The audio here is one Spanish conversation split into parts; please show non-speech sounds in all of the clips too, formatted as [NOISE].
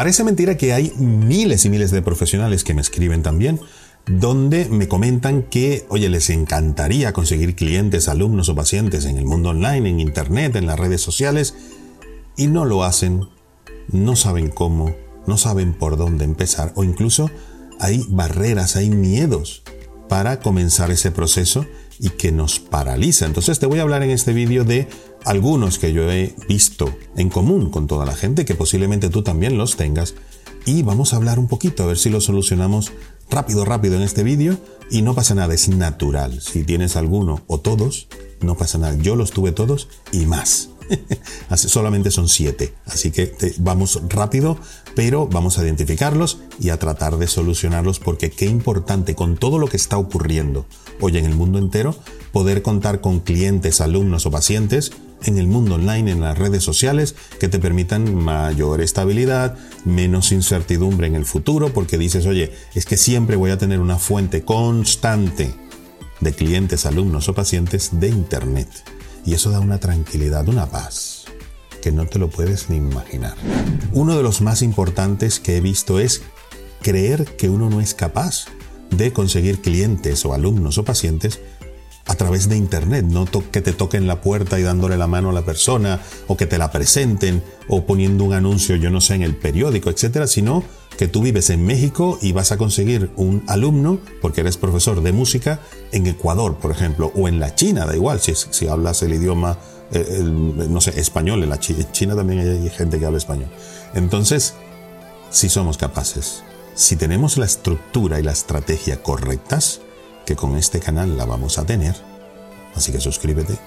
Parece mentira que hay miles y miles de profesionales que me escriben también, donde me comentan que, oye, les encantaría conseguir clientes, alumnos o pacientes en el mundo online, en Internet, en las redes sociales, y no lo hacen, no saben cómo, no saben por dónde empezar, o incluso hay barreras, hay miedos para comenzar ese proceso y que nos paraliza. Entonces te voy a hablar en este vídeo de algunos que yo he visto en común con toda la gente, que posiblemente tú también los tengas, y vamos a hablar un poquito a ver si lo solucionamos rápido, rápido en este vídeo y no pasa nada, es natural. Si tienes alguno o todos, no pasa nada. Yo los tuve todos y más. [LAUGHS] Solamente son siete, así que vamos rápido, pero vamos a identificarlos y a tratar de solucionarlos porque qué importante con todo lo que está ocurriendo hoy en el mundo entero, poder contar con clientes, alumnos o pacientes en el mundo online, en las redes sociales, que te permitan mayor estabilidad, menos incertidumbre en el futuro, porque dices, oye, es que siempre voy a tener una fuente constante de clientes, alumnos o pacientes de Internet. Y eso da una tranquilidad, una paz, que no te lo puedes ni imaginar. Uno de los más importantes que he visto es creer que uno no es capaz de conseguir clientes o alumnos o pacientes a través de Internet, no que te toquen la puerta y dándole la mano a la persona, o que te la presenten, o poniendo un anuncio, yo no sé, en el periódico, etcétera, sino que tú vives en México y vas a conseguir un alumno, porque eres profesor de música, en Ecuador, por ejemplo, o en la China, da igual, si, hablas el idioma, eh, no sé, español, en la China también hay gente que habla español. Entonces, si somos capaces, si tenemos la estructura y la estrategia correctas, que con este canal la vamos a tener, así que suscríbete.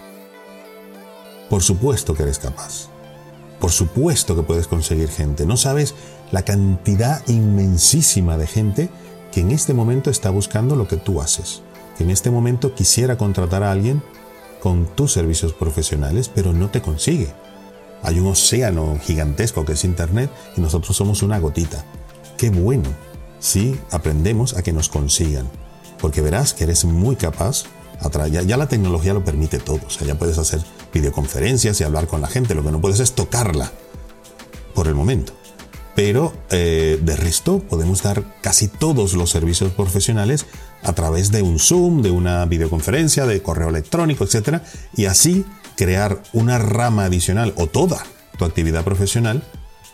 Por supuesto que eres capaz. Por supuesto que puedes conseguir gente. No sabes la cantidad inmensísima de gente que en este momento está buscando lo que tú haces. Que en este momento quisiera contratar a alguien con tus servicios profesionales, pero no te consigue. Hay un océano gigantesco que es Internet y nosotros somos una gotita. Qué bueno si aprendemos a que nos consigan porque verás que eres muy capaz. Ya, ya, la tecnología lo permite todo, o sea, ya puedes hacer videoconferencias y hablar con la gente, lo que no puedes es tocarla por el momento. Pero eh, de resto podemos dar casi todos los servicios profesionales a través de un Zoom, de una videoconferencia, de correo electrónico, etc. Y así crear una rama adicional o toda tu actividad profesional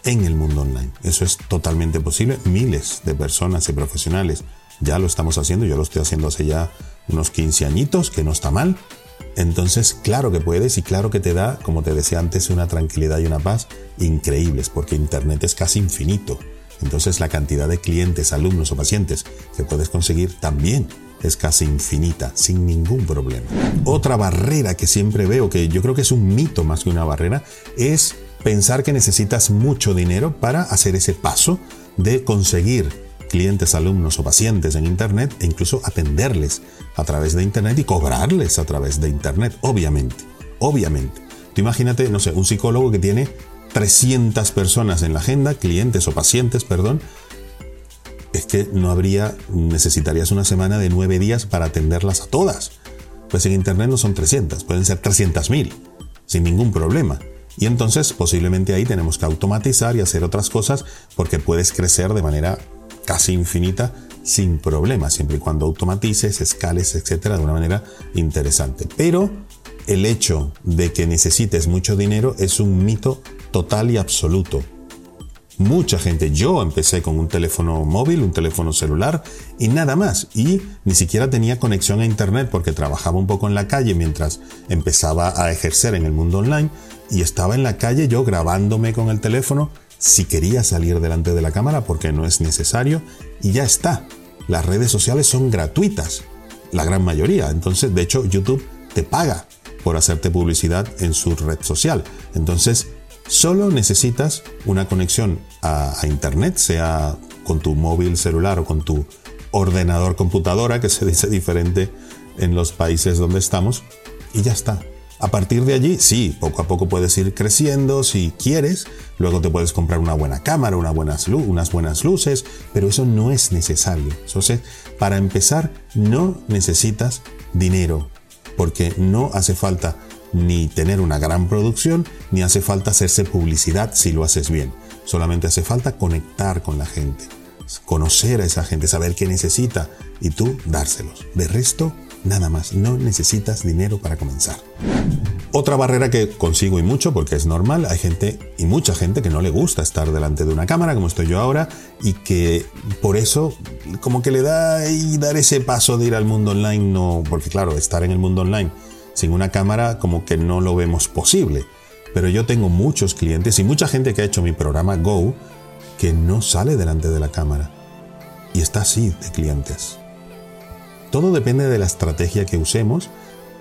en el mundo online. Eso es totalmente posible. Miles de personas y profesionales ya lo estamos haciendo, yo lo estoy haciendo hace ya unos 15 añitos, que no está mal. Entonces, claro que puedes y claro que te da, como te decía antes, una tranquilidad y una paz increíbles, porque Internet es casi infinito. Entonces, la cantidad de clientes, alumnos o pacientes que puedes conseguir también es casi infinita, sin ningún problema. Otra barrera que siempre veo, que yo creo que es un mito más que una barrera, es pensar que necesitas mucho dinero para hacer ese paso de conseguir clientes, alumnos o pacientes en Internet e incluso atenderles a través de Internet y cobrarles a través de Internet, obviamente, obviamente. Tú imagínate, no sé, un psicólogo que tiene 300 personas en la agenda, clientes o pacientes, perdón, es que no habría, necesitarías una semana de nueve días para atenderlas a todas. Pues en Internet no son 300, pueden ser 300.000, sin ningún problema. Y entonces posiblemente ahí tenemos que automatizar y hacer otras cosas porque puedes crecer de manera casi infinita sin problema, siempre y cuando automatices, escales, etcétera, de una manera interesante. Pero el hecho de que necesites mucho dinero es un mito total y absoluto. Mucha gente, yo empecé con un teléfono móvil, un teléfono celular y nada más. Y ni siquiera tenía conexión a Internet porque trabajaba un poco en la calle mientras empezaba a ejercer en el mundo online y estaba en la calle yo grabándome con el teléfono si quería salir delante de la cámara porque no es necesario y ya está. Las redes sociales son gratuitas, la gran mayoría. Entonces, de hecho, YouTube te paga por hacerte publicidad en su red social. Entonces, solo necesitas una conexión a, Internet, sea con tu móvil celular o con tu ordenador computadora, que se dice diferente en los países donde estamos, y ya está. A partir de allí, sí, poco a poco puedes ir creciendo si quieres, luego te puedes comprar una buena cámara, unas buenas luces, pero eso no es necesario. Entonces, para empezar, no necesitas dinero, porque no hace falta ni tener una gran producción, ni hace falta hacerse publicidad si lo haces bien. Solamente hace falta conectar con la gente, conocer a esa gente, saber qué necesita y tú dárselos. De resto, nada más. No necesitas dinero para comenzar. Otra barrera que consigo y mucho, porque es normal, hay gente y mucha gente que no le gusta estar delante de una cámara, como estoy yo ahora, y que por eso como que le da y dar ese paso de ir al mundo online, no, porque claro, estar en el mundo online sin una cámara como que no lo vemos posible. Pero yo tengo muchos clientes y mucha gente que ha hecho mi programa Go que no sale delante de la cámara. Y está así de clientes. Todo depende de la estrategia que usemos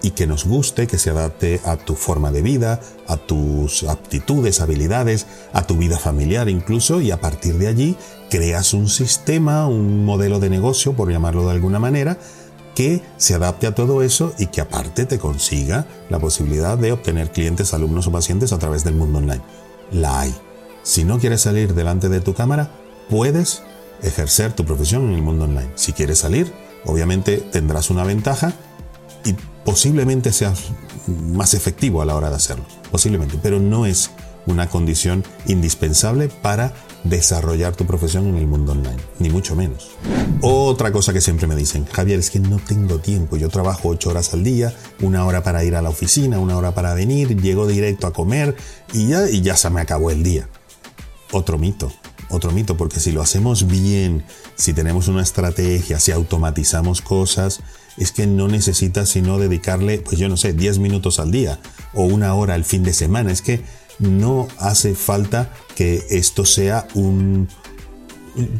y que nos guste, que se adapte a tu forma de vida, a tus aptitudes, habilidades, a tu vida familiar incluso, y a partir de allí creas un sistema, un modelo de negocio, por llamarlo de alguna manera, que se adapte a todo eso y que aparte te consiga la posibilidad de obtener clientes, alumnos o pacientes a través del mundo online. La hay. Si no quieres salir delante de tu cámara, puedes ejercer tu profesión en el mundo online. Si quieres salir, obviamente tendrás una ventaja y posiblemente seas más efectivo a la hora de hacerlo, posiblemente, pero no es una condición indispensable para desarrollar tu profesión en el mundo online, ni mucho menos. Otra cosa que siempre me dicen, Javier, es que no tengo tiempo, yo trabajo ocho horas al día, una hora para ir a la oficina, una hora para venir, llego directo a comer y ya, y ya se me acabó el día. Otro mito, otro mito, porque si lo hacemos bien, si tenemos una estrategia, si automatizamos cosas, es que no necesitas sino dedicarle, pues yo no sé, 10 minutos al día o una hora al fin de semana. Es que no hace falta que esto sea un,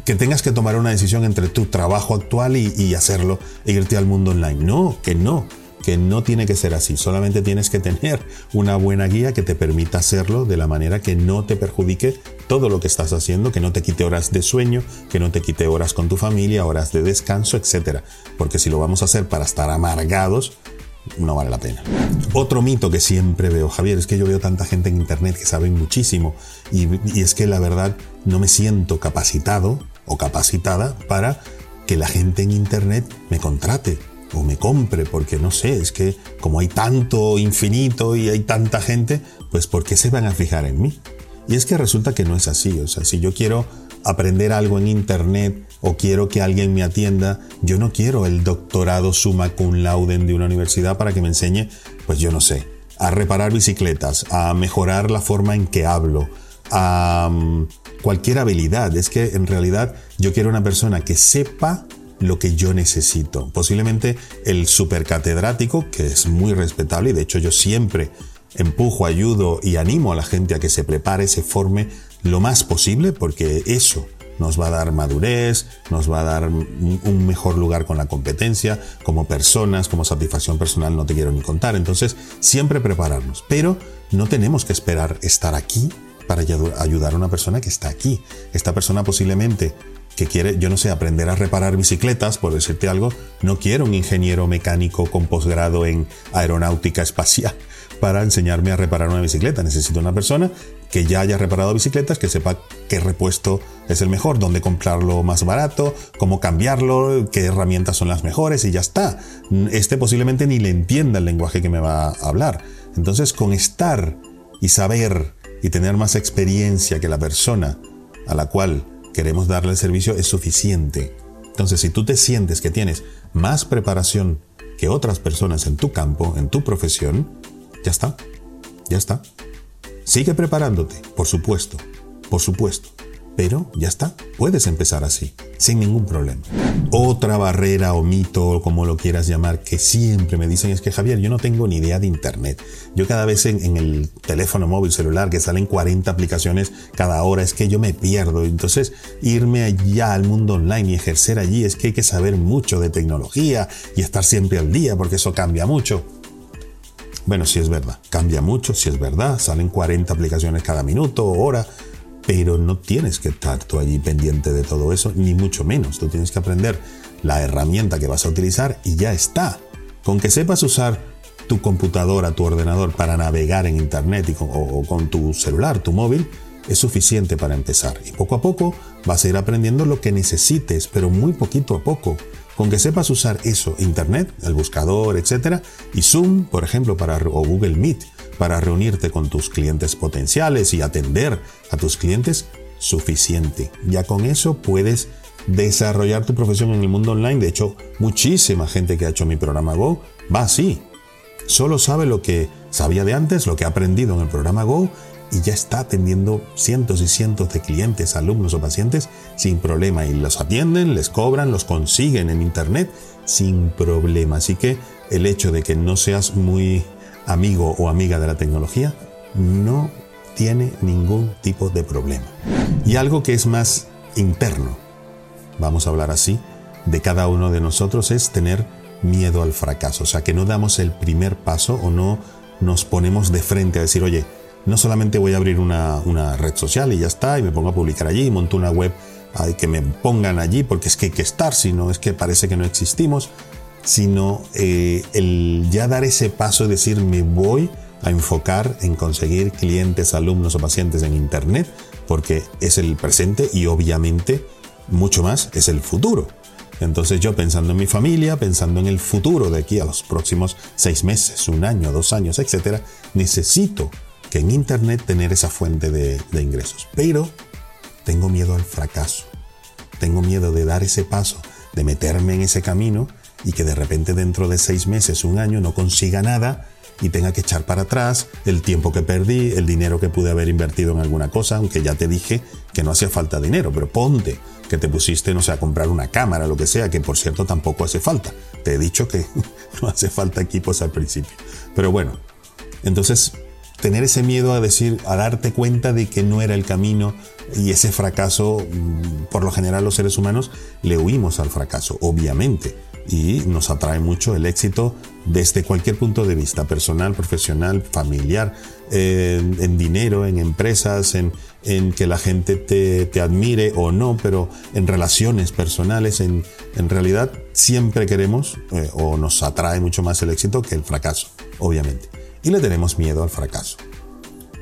que tengas que tomar una decisión entre tu trabajo actual y, y, hacerlo e irte al mundo online. No, que no que no tiene que ser así, solamente tienes que tener una buena guía que te permita hacerlo de la manera que no te perjudique todo lo que estás haciendo, que no te quite horas de sueño, que no te quite horas con tu familia, horas de descanso, etc. Porque si lo vamos a hacer para estar amargados, no vale la pena. Otro mito que siempre veo, Javier, es que yo veo tanta gente en Internet que saben muchísimo y, y es que la verdad no me siento capacitado o capacitada para que la gente en Internet me contrate o me compre, porque no sé, es que como hay tanto infinito y hay tanta gente, pues ¿por qué se van a fijar en mí? Y es que resulta que no es así, o sea, si yo quiero aprender algo en internet o quiero que alguien me atienda, yo no quiero el doctorado summa cum laude de una universidad para que me enseñe, pues yo no sé, a reparar bicicletas, a mejorar la forma en que hablo, a mm, cualquier habilidad. Es que en realidad yo quiero una persona que sepa lo que yo necesito. Posiblemente el supercatedrático, que es muy respetable y de hecho yo siempre empujo, ayudo y animo a la gente a que se prepare, se forme lo más posible porque eso nos va a dar madurez, nos va a dar un mejor lugar con la competencia, como personas, como satisfacción personal, no te quiero ni contar. Entonces, siempre prepararnos. Pero no tenemos que esperar estar aquí para ayudar a una persona que está aquí. Esta persona posiblemente que quiere, yo no sé, aprender a reparar bicicletas, por decirte algo, no quiero un ingeniero mecánico con posgrado en aeronáutica espacial [LAUGHS] para enseñarme a reparar una bicicleta. Necesito una persona que ya haya reparado bicicletas, que sepa qué repuesto es el mejor, dónde comprarlo más barato, cómo cambiarlo, qué herramientas son las mejores y ya está. Este posiblemente ni le entienda el lenguaje que me va a hablar. Entonces, con estar y saber y tener más experiencia que la persona a la cual queremos darle el servicio es suficiente. Entonces, si tú te sientes que tienes más preparación que otras personas en tu campo, en tu profesión, ya está, ya está. Sigue preparándote, por supuesto, por supuesto. Pero ya está, puedes empezar así, sin ningún problema. Otra barrera o mito, como lo quieras llamar, que siempre me dicen es que Javier, yo no tengo ni idea de Internet. Yo cada vez en, el teléfono móvil celular que salen 40 aplicaciones cada hora, es que yo me pierdo. Entonces, irme allá al mundo online y ejercer allí es que hay que saber mucho de tecnología y estar siempre al día, porque eso cambia mucho. Bueno, si es verdad, cambia mucho, si es verdad, salen 40 aplicaciones cada minuto o hora, pero no tienes que estar tú allí pendiente de todo eso, ni mucho menos. Tú tienes que aprender la herramienta que vas a utilizar y ya está. Con que sepas usar tu computadora, tu ordenador para navegar en Internet y con, o, con tu celular, tu móvil, es suficiente para empezar. Y poco a poco vas a ir aprendiendo lo que necesites, pero muy poquito a poco. Con que sepas usar eso, Internet, el buscador, etc. Y Zoom, por ejemplo, para, o Google Meet, para reunirte con tus clientes potenciales y atender a tus clientes, suficiente. Ya con eso puedes desarrollar tu profesión en el mundo online. De hecho, muchísima gente que ha hecho mi programa Go va así. Solo sabe lo que sabía de antes, lo que ha aprendido en el programa Go y ya está atendiendo cientos y cientos de clientes, alumnos o pacientes sin problema y los atienden, les cobran, los consiguen en internet sin problema. Así que el hecho de que no seas muy amigo o amiga de la tecnología no tiene ningún tipo de problema. Y algo que es más interno, vamos a hablar así, de cada uno de nosotros es tener miedo al fracaso. O sea, que no damos el primer paso o no nos ponemos de frente a decir, oye, no solamente voy a abrir una, red social y ya está, y me pongo a publicar allí, y monto una web hay que me pongan allí porque es que hay que estar, sino es que parece que no existimos, sino eh, el ya dar ese paso y decir me voy a enfocar en conseguir clientes, alumnos o pacientes en Internet, porque es el presente y obviamente mucho más es el futuro. Entonces yo pensando en mi familia, pensando en el futuro de aquí a los próximos seis meses, un año, dos años, etc., necesito que en Internet tener esa fuente de ingresos. Pero tengo miedo al fracaso. Tengo miedo de dar ese paso, de meterme en ese camino y que de repente dentro de seis meses, un año, no consiga nada y tenga que echar para atrás el tiempo que perdí, el dinero que pude haber invertido en alguna cosa, aunque ya te dije que no hacía falta dinero, pero ponte que te pusiste, no sé, a comprar una cámara, lo que sea, que por cierto tampoco hace falta. Te he dicho que [LAUGHS] no hace falta equipos al principio. Pero bueno, entonces tener ese miedo a decir, a darte cuenta de que no era el camino y ese fracaso, mm, por lo general los seres humanos le huimos al fracaso, obviamente y nos atrae mucho el éxito desde cualquier punto de vista, personal, profesional, familiar, en dinero, en empresas, en, que la gente te, admire o no, pero en relaciones personales, en, realidad siempre queremos eh, o nos atrae mucho más el éxito que el fracaso, obviamente. Y le tenemos miedo al fracaso.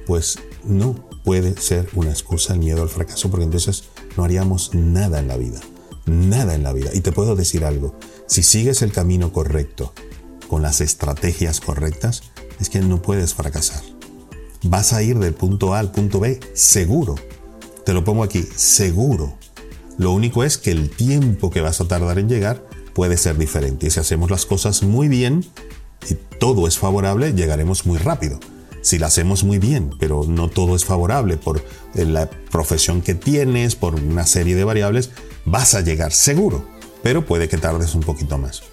Pues no puede ser una excusa el miedo al fracaso porque entonces no haríamos nada en la vida. Nada en la vida. Y te puedo decir algo, si sigues el camino correcto, con las estrategias correctas, es que no puedes fracasar. Vas a ir del punto A al punto B seguro. Te lo pongo aquí, seguro. Lo único es que el tiempo que vas a tardar en llegar puede ser diferente. Y si hacemos las cosas muy bien y todo es favorable, llegaremos muy rápido. Si la hacemos muy bien, pero no todo es favorable por la profesión que tienes, por una serie de variables, vas a llegar seguro pero puede que tardes un poquito más.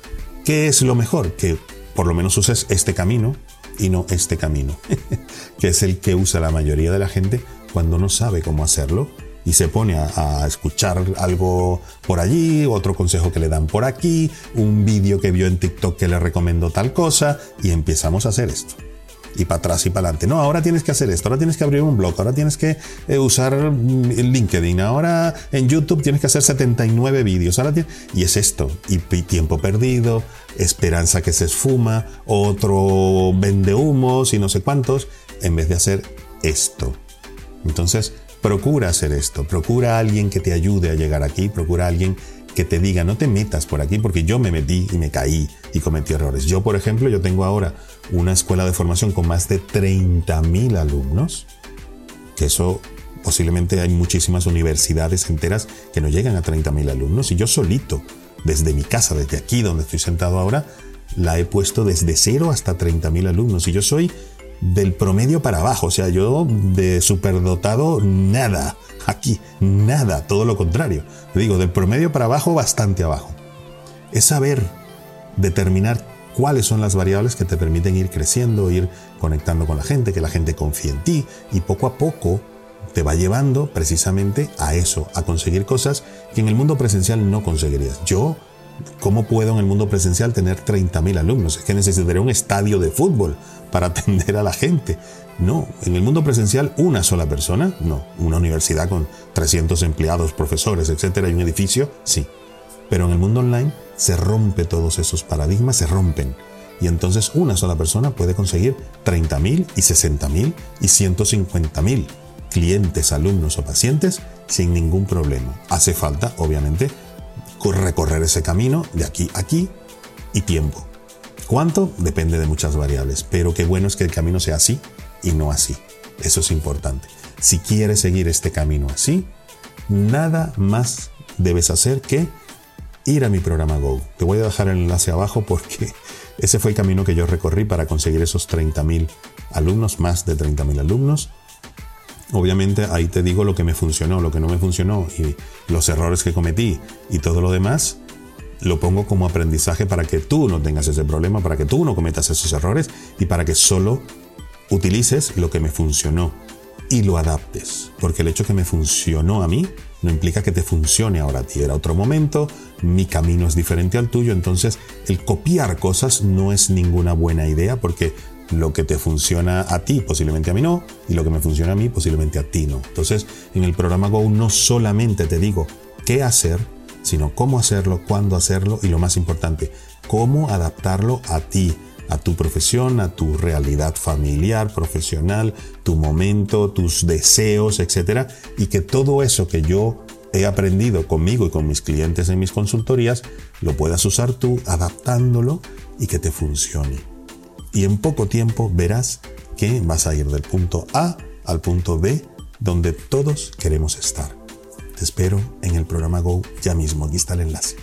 ¿Qué es lo mejor? Que por lo menos uses este camino y no este camino, [LAUGHS] que es el que usa la mayoría de la gente cuando no sabe cómo hacerlo y se pone a, escuchar algo por allí, otro consejo que le dan por aquí, un vídeo que vio en TikTok que le recomendó tal cosa y empezamos a hacer esto y para atrás y para adelante. No, ahora tienes que hacer esto, ahora tienes que abrir un blog, ahora tienes que eh, usar mm, LinkedIn, ahora en YouTube tienes que hacer 79 vídeos, ahora y es esto, y, tiempo perdido, esperanza que se esfuma, otro vende humos y no sé cuántos, en vez de hacer esto. Entonces, procura hacer esto, procura a alguien que te ayude a llegar aquí, procura a alguien que te diga, no te metas por aquí, porque yo me metí y me caí y cometí errores. Yo, por ejemplo, yo tengo ahora una escuela de formación con más de 30.000 alumnos, que eso posiblemente hay muchísimas universidades enteras que no llegan a 30.000 alumnos, y yo solito, desde mi casa, desde aquí donde estoy sentado ahora, la he puesto desde cero hasta 30.000 alumnos, y yo soy del promedio para abajo, o sea, yo de superdotado, nada, aquí, nada, todo lo contrario. digo, del promedio para abajo, bastante abajo. Es saber determinar cuáles son las variables que te permiten ir creciendo, ir conectando con la gente, que la gente confíe en ti y poco a poco te va llevando precisamente a eso, a conseguir cosas que en el mundo presencial no conseguirías. Yo, ¿cómo puedo en el mundo presencial tener 30.000 alumnos? Es que necesitaría un estadio de fútbol para [LAUGHS] atender a la gente. No, en el mundo presencial una sola persona, no. Una universidad con 300 empleados, profesores, etcétera, y un edificio, sí. Pero en el mundo online se rompe todos esos paradigmas, se rompen. Y entonces una sola persona puede conseguir 30.000 y 60.000 y 150.000 clientes, alumnos o pacientes sin ningún problema. Hace falta, obviamente, recorrer ese camino de aquí a aquí y tiempo. ¿Cuánto? Depende de muchas variables, pero qué bueno es que el camino sea así y no así. Eso es importante. Si quieres seguir este camino así, nada más debes hacer que ir a mi programa Go. Te voy a dejar el enlace abajo porque [LAUGHS] ese fue el camino que yo recorrí para conseguir esos 30.000 alumnos, más de 30.000 alumnos. Obviamente ahí te digo lo que me funcionó, lo que no me funcionó y los errores que cometí y todo lo demás lo pongo como aprendizaje para que tú no tengas ese problema, para que tú no cometas esos errores y para que solo utilices lo que me funcionó y lo adaptes. Porque el hecho que me funcionó a mí no implica que te funcione ahora a ti. Era otro momento, mi camino es diferente al tuyo, entonces el copiar cosas no es ninguna buena idea porque lo que te funciona a ti posiblemente a mí no y lo que me funciona a mí posiblemente a ti no. Entonces en el programa Go no solamente te digo qué hacer, sino cómo hacerlo, cuándo hacerlo y lo más importante, cómo adaptarlo a ti, a tu profesión, a tu realidad familiar, profesional, tu momento, tus deseos, etc. Y que todo eso que yo he aprendido conmigo y con mis clientes en mis consultorías, lo puedas usar tú adaptándolo y que te funcione. Y en poco tiempo verás que vas a ir del punto A al punto B, donde todos queremos estar. Te espero en el programa Go ya mismo. Aquí está el enlace.